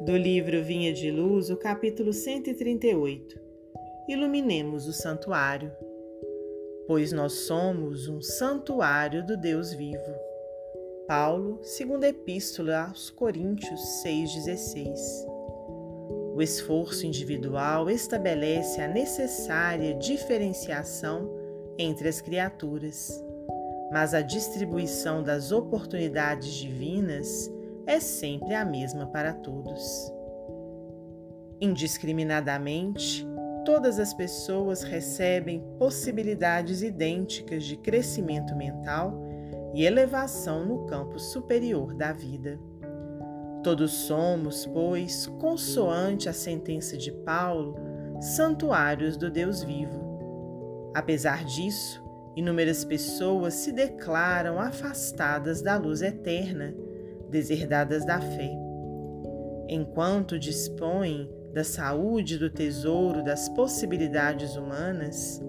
Do livro Vinha de Luz, o capítulo 138. Iluminemos o santuário. Pois nós somos um santuário do Deus vivo. Paulo, segunda epístola aos Coríntios 6:16. O esforço individual estabelece a necessária diferenciação entre as criaturas, mas a distribuição das oportunidades divinas é sempre a mesma para todos. Indiscriminadamente, todas as pessoas recebem possibilidades idênticas de crescimento mental e elevação no campo superior da vida. Todos somos, pois, consoante a sentença de Paulo, santuários do Deus vivo. Apesar disso, inúmeras pessoas se declaram afastadas da luz eterna deserdadas da fé. Enquanto dispõem da saúde, do tesouro, das possibilidades humanas,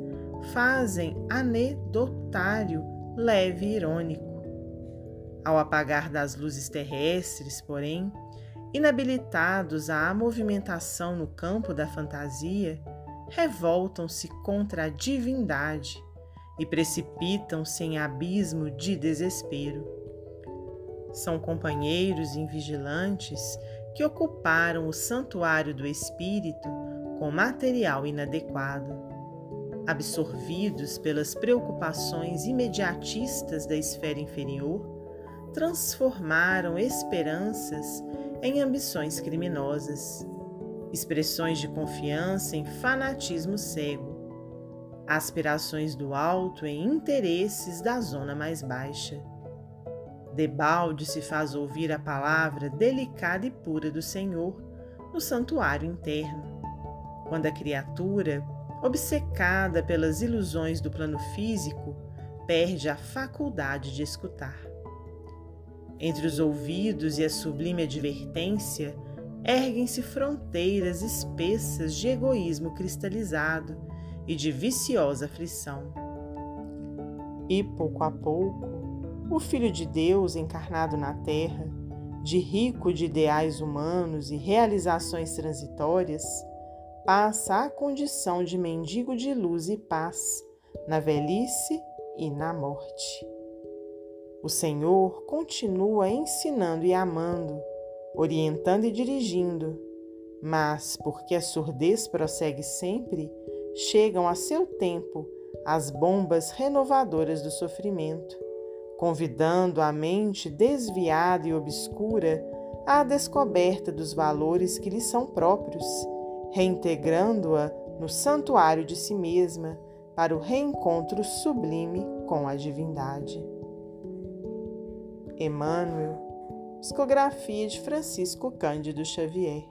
fazem anedotário leve e irônico. Ao apagar das luzes terrestres, porém, inabilitados à movimentação no campo da fantasia, revoltam-se contra a divindade e precipitam-se em abismo de desespero. São companheiros invigilantes que ocuparam o santuário do espírito com material inadequado. Absorvidos pelas preocupações imediatistas da esfera inferior, transformaram esperanças em ambições criminosas, expressões de confiança em fanatismo cego, aspirações do alto em interesses da zona mais baixa. Debalde se faz ouvir a palavra delicada e pura do Senhor no santuário interno. Quando a criatura, obcecada pelas ilusões do plano físico, perde a faculdade de escutar. Entre os ouvidos e a sublime advertência, erguem-se fronteiras espessas de egoísmo cristalizado e de viciosa aflição. E pouco a pouco, o Filho de Deus encarnado na Terra, de rico de ideais humanos e realizações transitórias, passa à condição de mendigo de luz e paz, na velhice e na morte. O Senhor continua ensinando e amando, orientando e dirigindo, mas, porque a surdez prossegue sempre, chegam a seu tempo as bombas renovadoras do sofrimento convidando a mente desviada e obscura à descoberta dos valores que lhe são próprios, reintegrando-a no santuário de si mesma para o reencontro sublime com a divindade. Emmanuel, psicografia de Francisco Cândido Xavier.